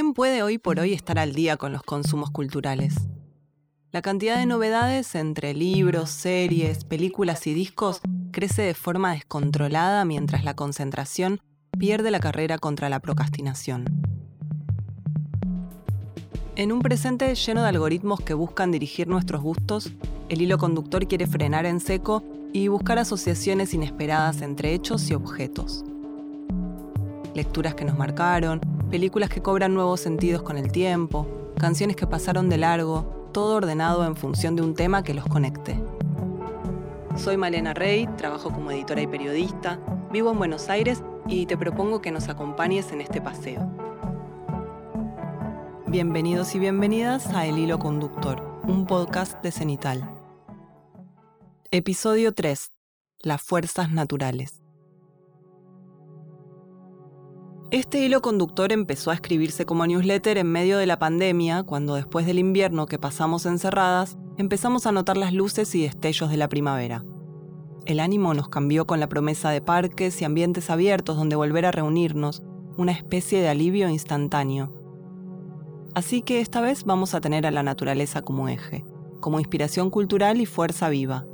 ¿Quién puede hoy por hoy estar al día con los consumos culturales? La cantidad de novedades entre libros, series, películas y discos crece de forma descontrolada mientras la concentración pierde la carrera contra la procrastinación. En un presente lleno de algoritmos que buscan dirigir nuestros gustos, el hilo conductor quiere frenar en seco y buscar asociaciones inesperadas entre hechos y objetos. Lecturas que nos marcaron, películas que cobran nuevos sentidos con el tiempo, canciones que pasaron de largo, todo ordenado en función de un tema que los conecte. Soy Malena Rey, trabajo como editora y periodista, vivo en Buenos Aires y te propongo que nos acompañes en este paseo. Bienvenidos y bienvenidas a El Hilo Conductor, un podcast de Cenital. Episodio 3. Las fuerzas naturales. Este hilo conductor empezó a escribirse como newsletter en medio de la pandemia, cuando después del invierno que pasamos encerradas, empezamos a notar las luces y destellos de la primavera. El ánimo nos cambió con la promesa de parques y ambientes abiertos donde volver a reunirnos, una especie de alivio instantáneo. Así que esta vez vamos a tener a la naturaleza como eje, como inspiración cultural y fuerza viva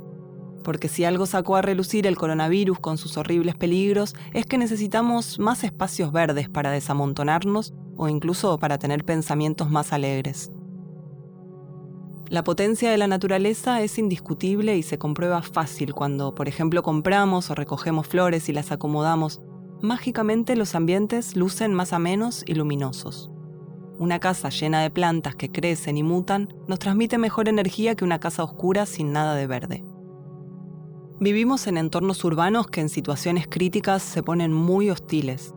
porque si algo sacó a relucir el coronavirus con sus horribles peligros es que necesitamos más espacios verdes para desamontonarnos o incluso para tener pensamientos más alegres. La potencia de la naturaleza es indiscutible y se comprueba fácil cuando, por ejemplo, compramos o recogemos flores y las acomodamos. Mágicamente los ambientes lucen más amenos y luminosos. Una casa llena de plantas que crecen y mutan nos transmite mejor energía que una casa oscura sin nada de verde. Vivimos en entornos urbanos que en situaciones críticas se ponen muy hostiles.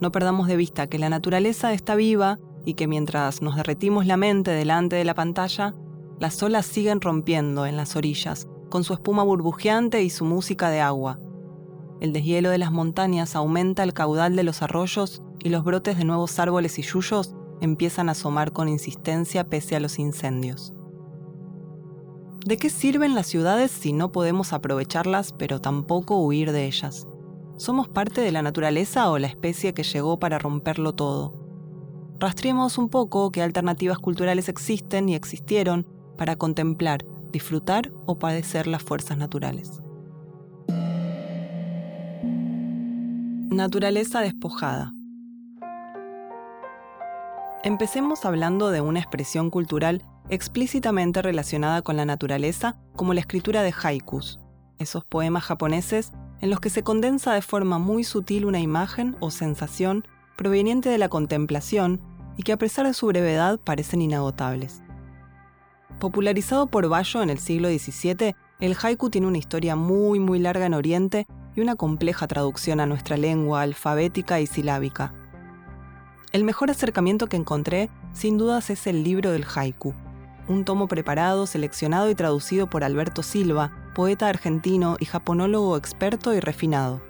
No perdamos de vista que la naturaleza está viva y que mientras nos derretimos la mente delante de la pantalla, las olas siguen rompiendo en las orillas, con su espuma burbujeante y su música de agua. El deshielo de las montañas aumenta el caudal de los arroyos y los brotes de nuevos árboles y yuyos empiezan a asomar con insistencia pese a los incendios. ¿De qué sirven las ciudades si no podemos aprovecharlas pero tampoco huir de ellas? ¿Somos parte de la naturaleza o la especie que llegó para romperlo todo? Rastreemos un poco qué alternativas culturales existen y existieron para contemplar, disfrutar o padecer las fuerzas naturales. Naturaleza despojada. Empecemos hablando de una expresión cultural explícitamente relacionada con la naturaleza, como la escritura de haikus, esos poemas japoneses en los que se condensa de forma muy sutil una imagen o sensación proveniente de la contemplación y que a pesar de su brevedad parecen inagotables. Popularizado por Bayo en el siglo XVII, el haiku tiene una historia muy muy larga en Oriente y una compleja traducción a nuestra lengua alfabética y silábica. El mejor acercamiento que encontré, sin dudas, es el libro del haiku, un tomo preparado, seleccionado y traducido por Alberto Silva, poeta argentino y japonólogo experto y refinado.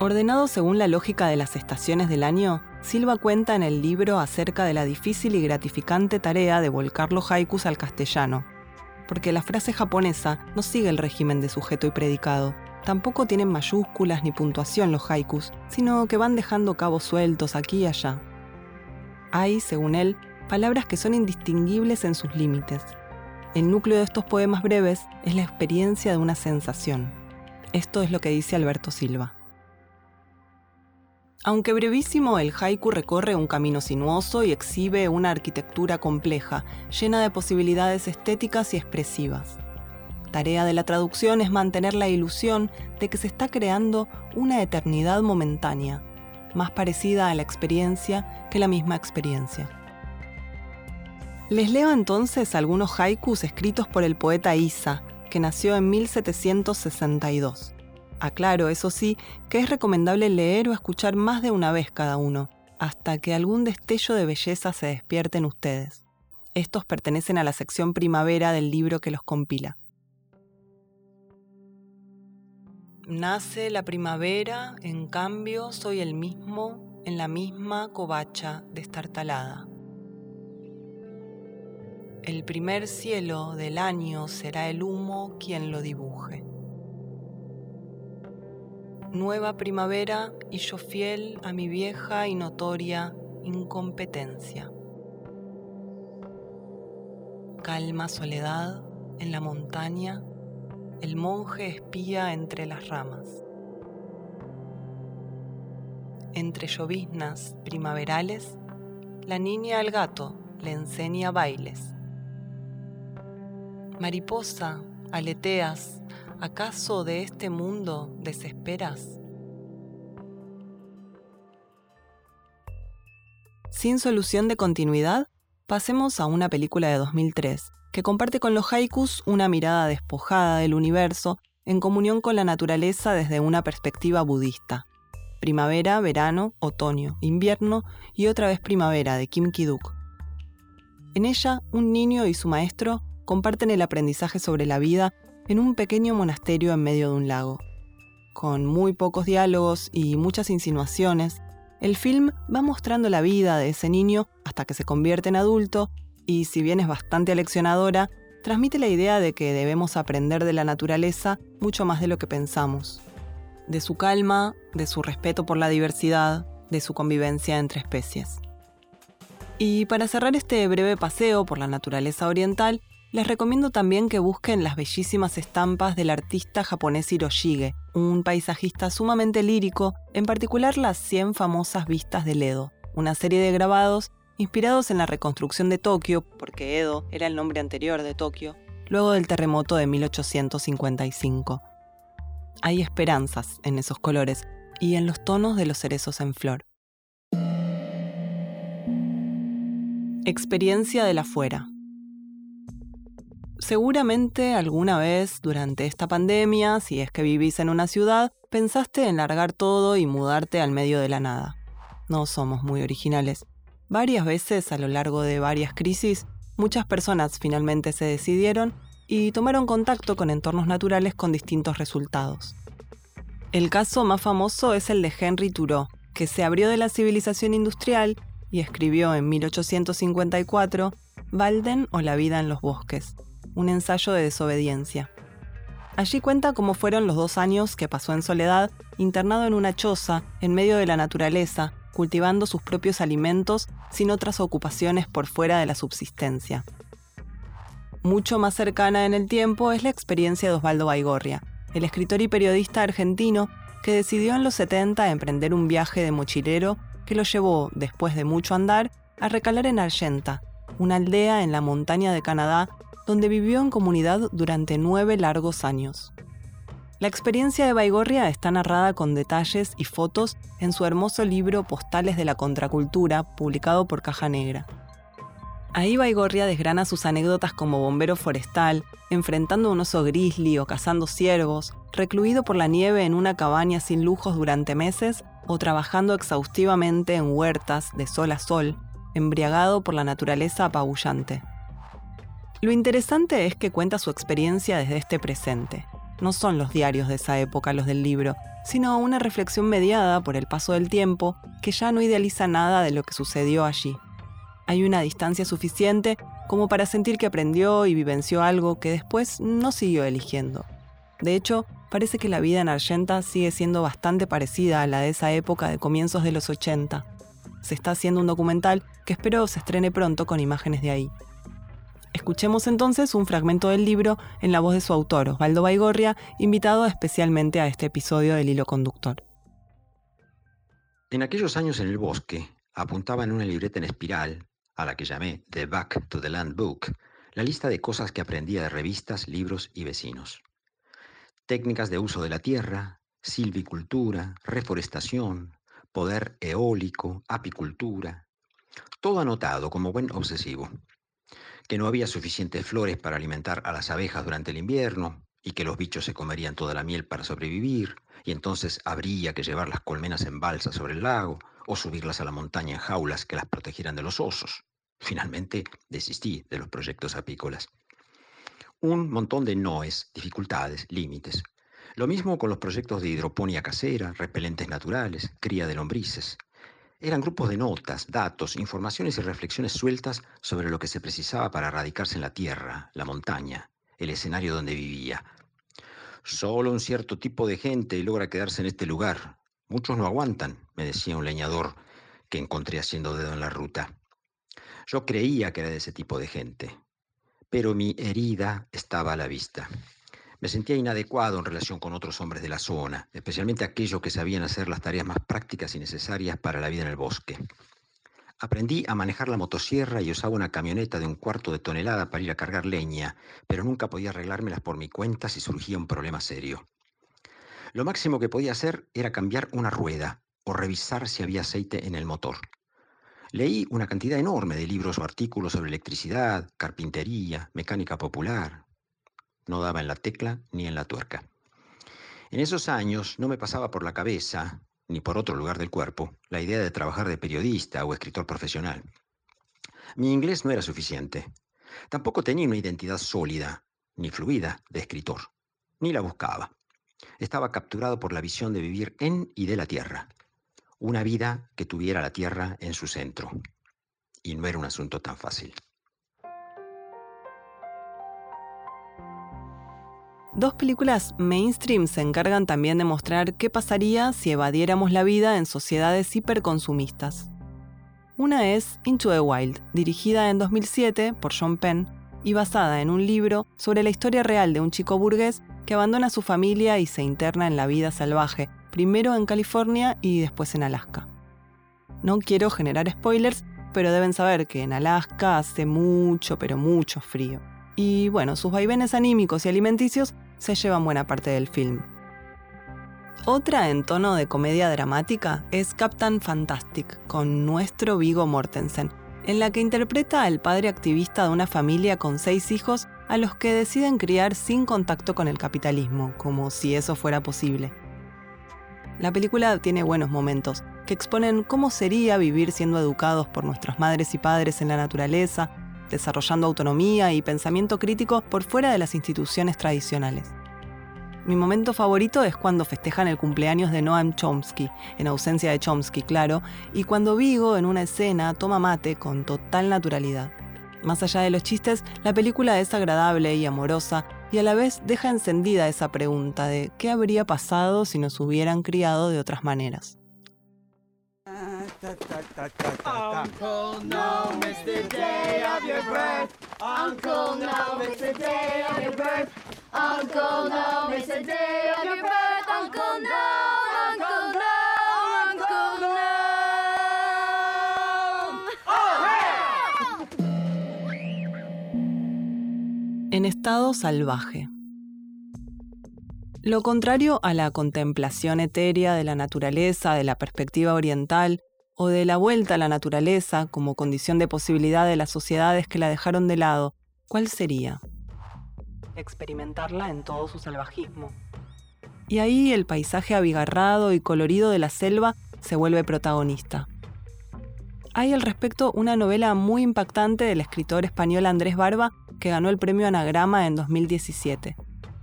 Ordenado según la lógica de las estaciones del año, Silva cuenta en el libro acerca de la difícil y gratificante tarea de volcar los haikus al castellano, porque la frase japonesa no sigue el régimen de sujeto y predicado, Tampoco tienen mayúsculas ni puntuación los haikus, sino que van dejando cabos sueltos aquí y allá. Hay, según él, palabras que son indistinguibles en sus límites. El núcleo de estos poemas breves es la experiencia de una sensación. Esto es lo que dice Alberto Silva. Aunque brevísimo, el haiku recorre un camino sinuoso y exhibe una arquitectura compleja, llena de posibilidades estéticas y expresivas. Tarea de la traducción es mantener la ilusión de que se está creando una eternidad momentánea, más parecida a la experiencia que la misma experiencia. Les leo entonces algunos haikus escritos por el poeta Isa, que nació en 1762. Aclaro, eso sí, que es recomendable leer o escuchar más de una vez cada uno, hasta que algún destello de belleza se despierte en ustedes. Estos pertenecen a la sección primavera del libro que los compila. Nace la primavera, en cambio soy el mismo en la misma covacha destartalada. El primer cielo del año será el humo quien lo dibuje. Nueva primavera y yo fiel a mi vieja y notoria incompetencia. Calma, soledad, en la montaña, el monje espía entre las ramas. Entre lloviznas primaverales, la niña al gato le enseña bailes. Mariposa, aleteas, ¿acaso de este mundo desesperas? Sin solución de continuidad, pasemos a una película de 2003 que comparte con los haikus una mirada despojada del universo en comunión con la naturaleza desde una perspectiva budista. Primavera, verano, otoño, invierno y otra vez primavera de Kim Ki-duk. En ella, un niño y su maestro comparten el aprendizaje sobre la vida en un pequeño monasterio en medio de un lago. Con muy pocos diálogos y muchas insinuaciones, el film va mostrando la vida de ese niño hasta que se convierte en adulto y, si bien es bastante aleccionadora, transmite la idea de que debemos aprender de la naturaleza mucho más de lo que pensamos. De su calma, de su respeto por la diversidad, de su convivencia entre especies. Y para cerrar este breve paseo por la naturaleza oriental, les recomiendo también que busquen las bellísimas estampas del artista japonés Hiroshige, un paisajista sumamente lírico, en particular las 100 famosas vistas del Edo, una serie de grabados inspirados en la reconstrucción de Tokio, porque Edo era el nombre anterior de Tokio, luego del terremoto de 1855. Hay esperanzas en esos colores y en los tonos de los cerezos en flor. Experiencia de la fuera. Seguramente alguna vez durante esta pandemia, si es que vivís en una ciudad, pensaste en largar todo y mudarte al medio de la nada. No somos muy originales. Varias veces a lo largo de varias crisis, muchas personas finalmente se decidieron y tomaron contacto con entornos naturales con distintos resultados. El caso más famoso es el de Henry Thoreau, que se abrió de la civilización industrial y escribió en 1854 Walden o la vida en los bosques, un ensayo de desobediencia. Allí cuenta cómo fueron los dos años que pasó en soledad, internado en una choza, en medio de la naturaleza, cultivando sus propios alimentos sin otras ocupaciones por fuera de la subsistencia. Mucho más cercana en el tiempo es la experiencia de Osvaldo Baigorria, el escritor y periodista argentino que decidió en los 70 emprender un viaje de mochilero que lo llevó, después de mucho andar, a recalar en Argenta, una aldea en la montaña de Canadá donde vivió en comunidad durante nueve largos años. La experiencia de Baigorria está narrada con detalles y fotos en su hermoso libro Postales de la Contracultura, publicado por Caja Negra. Ahí Baigorria desgrana sus anécdotas como bombero forestal, enfrentando un oso grizzly o cazando ciervos, recluido por la nieve en una cabaña sin lujos durante meses o trabajando exhaustivamente en huertas de sol a sol, embriagado por la naturaleza apabullante. Lo interesante es que cuenta su experiencia desde este presente. No son los diarios de esa época los del libro, sino una reflexión mediada por el paso del tiempo que ya no idealiza nada de lo que sucedió allí. Hay una distancia suficiente como para sentir que aprendió y vivenció algo que después no siguió eligiendo. De hecho, parece que la vida en Argenta sigue siendo bastante parecida a la de esa época de comienzos de los 80. Se está haciendo un documental que espero se estrene pronto con imágenes de ahí. Escuchemos entonces un fragmento del libro en la voz de su autor, Osvaldo Baigorria, invitado especialmente a este episodio del hilo conductor. En aquellos años en el bosque, apuntaba en una libreta en espiral, a la que llamé The Back to the Land Book, la lista de cosas que aprendía de revistas, libros y vecinos. Técnicas de uso de la tierra, silvicultura, reforestación, poder eólico, apicultura. Todo anotado como buen obsesivo que no había suficientes flores para alimentar a las abejas durante el invierno y que los bichos se comerían toda la miel para sobrevivir, y entonces habría que llevar las colmenas en balsa sobre el lago o subirlas a la montaña en jaulas que las protegieran de los osos. Finalmente desistí de los proyectos apícolas. Un montón de noes, dificultades, límites. Lo mismo con los proyectos de hidroponía casera, repelentes naturales, cría de lombrices. Eran grupos de notas, datos, informaciones y reflexiones sueltas sobre lo que se precisaba para radicarse en la tierra, la montaña, el escenario donde vivía. Solo un cierto tipo de gente logra quedarse en este lugar. Muchos no aguantan, me decía un leñador que encontré haciendo dedo en la ruta. Yo creía que era de ese tipo de gente, pero mi herida estaba a la vista. Me sentía inadecuado en relación con otros hombres de la zona, especialmente aquellos que sabían hacer las tareas más prácticas y necesarias para la vida en el bosque. Aprendí a manejar la motosierra y usaba una camioneta de un cuarto de tonelada para ir a cargar leña, pero nunca podía arreglármelas por mi cuenta si surgía un problema serio. Lo máximo que podía hacer era cambiar una rueda o revisar si había aceite en el motor. Leí una cantidad enorme de libros o artículos sobre electricidad, carpintería, mecánica popular, no daba en la tecla ni en la tuerca. En esos años no me pasaba por la cabeza, ni por otro lugar del cuerpo, la idea de trabajar de periodista o escritor profesional. Mi inglés no era suficiente. Tampoco tenía una identidad sólida, ni fluida, de escritor. Ni la buscaba. Estaba capturado por la visión de vivir en y de la tierra. Una vida que tuviera la tierra en su centro. Y no era un asunto tan fácil. Dos películas mainstream se encargan también de mostrar qué pasaría si evadiéramos la vida en sociedades hiperconsumistas. Una es Into the Wild, dirigida en 2007 por Sean Penn y basada en un libro sobre la historia real de un chico burgués que abandona su familia y se interna en la vida salvaje, primero en California y después en Alaska. No quiero generar spoilers, pero deben saber que en Alaska hace mucho, pero mucho frío. Y bueno, sus vaivenes anímicos y alimenticios se llevan buena parte del film. Otra en tono de comedia dramática es Captain Fantastic, con nuestro Vigo Mortensen, en la que interpreta al padre activista de una familia con seis hijos a los que deciden criar sin contacto con el capitalismo, como si eso fuera posible. La película tiene buenos momentos, que exponen cómo sería vivir siendo educados por nuestras madres y padres en la naturaleza, desarrollando autonomía y pensamiento crítico por fuera de las instituciones tradicionales. Mi momento favorito es cuando festejan el cumpleaños de Noam Chomsky, en ausencia de Chomsky, claro, y cuando Vigo en una escena toma mate con total naturalidad. Más allá de los chistes, la película es agradable y amorosa y a la vez deja encendida esa pregunta de qué habría pasado si nos hubieran criado de otras maneras. En estado salvaje. Lo contrario a la contemplación etérea de la naturaleza, de la perspectiva oriental, o de la vuelta a la naturaleza como condición de posibilidad de las sociedades que la dejaron de lado, ¿cuál sería? Experimentarla en todo su salvajismo. Y ahí el paisaje abigarrado y colorido de la selva se vuelve protagonista. Hay al respecto una novela muy impactante del escritor español Andrés Barba que ganó el premio Anagrama en 2017.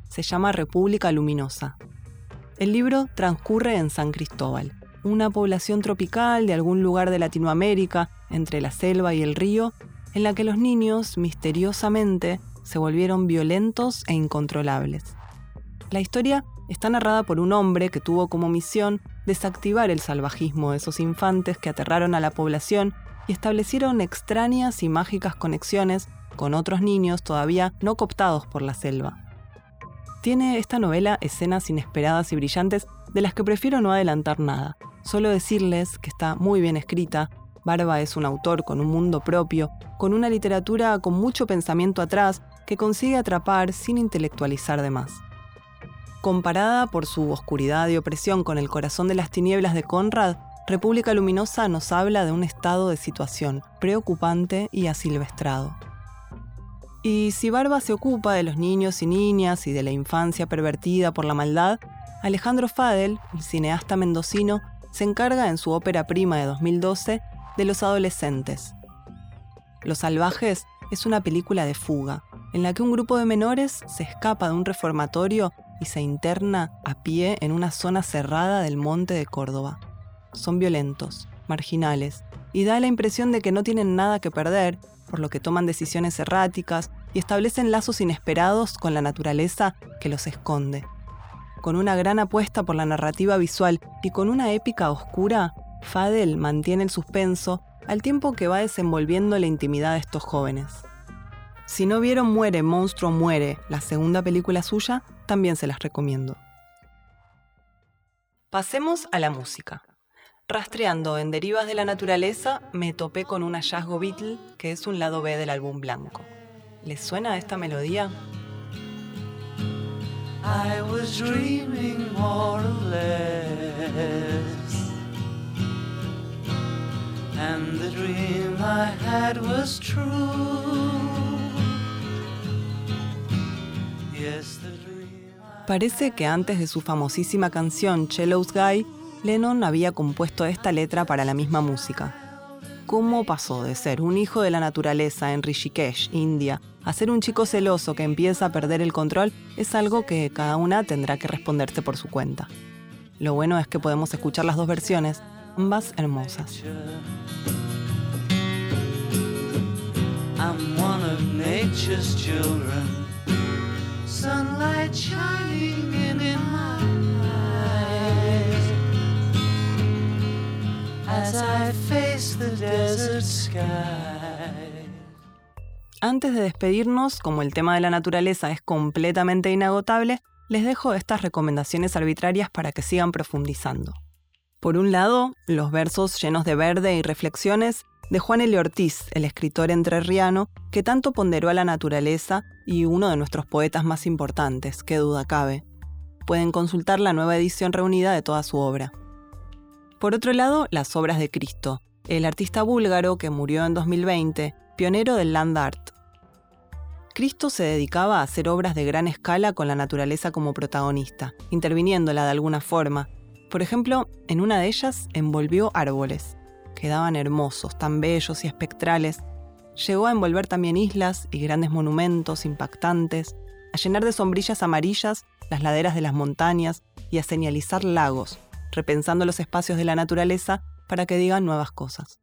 Se llama República Luminosa. El libro transcurre en San Cristóbal, una población tropical de algún lugar de Latinoamérica, entre la selva y el río, en la que los niños, misteriosamente, se volvieron violentos e incontrolables. La historia está narrada por un hombre que tuvo como misión desactivar el salvajismo de esos infantes que aterraron a la población y establecieron extrañas y mágicas conexiones con otros niños todavía no cooptados por la selva. Tiene esta novela escenas inesperadas y brillantes de las que prefiero no adelantar nada, Solo decirles que está muy bien escrita, Barba es un autor con un mundo propio, con una literatura con mucho pensamiento atrás que consigue atrapar sin intelectualizar de más. Comparada por su oscuridad y opresión con El corazón de las tinieblas de Conrad, República Luminosa nos habla de un estado de situación preocupante y asilvestrado. Y si Barba se ocupa de los niños y niñas y de la infancia pervertida por la maldad, Alejandro Fadel, el cineasta mendocino, se encarga en su ópera prima de 2012 de los adolescentes. Los Salvajes es una película de fuga, en la que un grupo de menores se escapa de un reformatorio y se interna a pie en una zona cerrada del monte de Córdoba. Son violentos, marginales, y da la impresión de que no tienen nada que perder, por lo que toman decisiones erráticas y establecen lazos inesperados con la naturaleza que los esconde con una gran apuesta por la narrativa visual y con una épica oscura, Fadel mantiene el suspenso al tiempo que va desenvolviendo la intimidad de estos jóvenes. Si no vieron Muere, Monstruo Muere, la segunda película suya, también se las recomiendo. Pasemos a la música. Rastreando en Derivas de la Naturaleza, me topé con un hallazgo Beatle que es un lado B del álbum blanco. ¿Les suena esta melodía? I was dreaming more or less. And the dream I had was true. Parece que antes de su famosísima canción Chello's Guy, Lennon había compuesto esta letra para la misma música. ¿Cómo pasó de ser un hijo de la naturaleza en Rishikesh, India, a ser un chico celoso que empieza a perder el control? Es algo que cada una tendrá que responderse por su cuenta. Lo bueno es que podemos escuchar las dos versiones, ambas hermosas. Antes de despedirnos, como el tema de la naturaleza es completamente inagotable, les dejo estas recomendaciones arbitrarias para que sigan profundizando. Por un lado, los versos llenos de verde y reflexiones de Juan L. Ortiz, el escritor entrerriano que tanto ponderó a la naturaleza y uno de nuestros poetas más importantes, qué duda cabe. Pueden consultar la nueva edición reunida de toda su obra. Por otro lado, las obras de Cristo, el artista búlgaro que murió en 2020, pionero del land art. Cristo se dedicaba a hacer obras de gran escala con la naturaleza como protagonista, interviniéndola de alguna forma. Por ejemplo, en una de ellas envolvió árboles. Quedaban hermosos, tan bellos y espectrales. Llegó a envolver también islas y grandes monumentos impactantes, a llenar de sombrillas amarillas las laderas de las montañas y a señalizar lagos, repensando los espacios de la naturaleza para que digan nuevas cosas.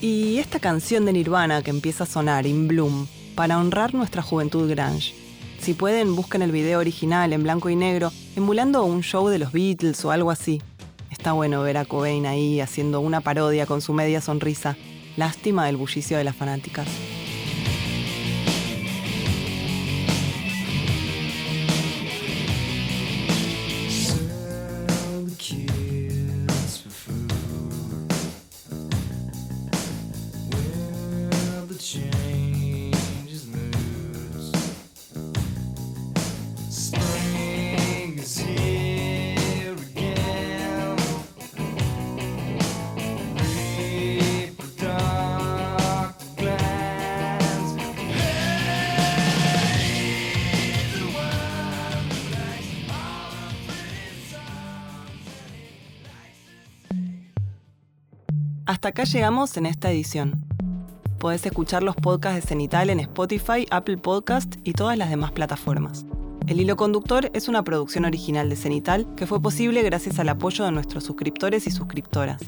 Y esta canción de Nirvana que empieza a sonar, In Bloom, para honrar nuestra juventud grunge. Si pueden, busquen el video original en blanco y negro, emulando un show de los Beatles o algo así. Está bueno ver a Cobain ahí haciendo una parodia con su media sonrisa. Lástima del bullicio de las fanáticas. Hasta acá llegamos en esta edición. Podés escuchar los podcasts de Cenital en Spotify, Apple Podcast y todas las demás plataformas. El Hilo Conductor es una producción original de Cenital que fue posible gracias al apoyo de nuestros suscriptores y suscriptoras.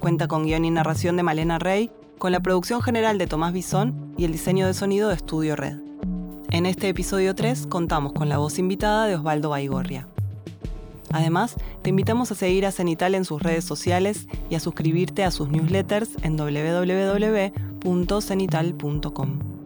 Cuenta con guion y narración de Malena Rey, con la producción general de Tomás Bisón y el diseño de sonido de Estudio Red. En este episodio 3 contamos con la voz invitada de Osvaldo Baigorria. Además, te invitamos a seguir a Cenital en sus redes sociales y a suscribirte a sus newsletters en www.cenital.com.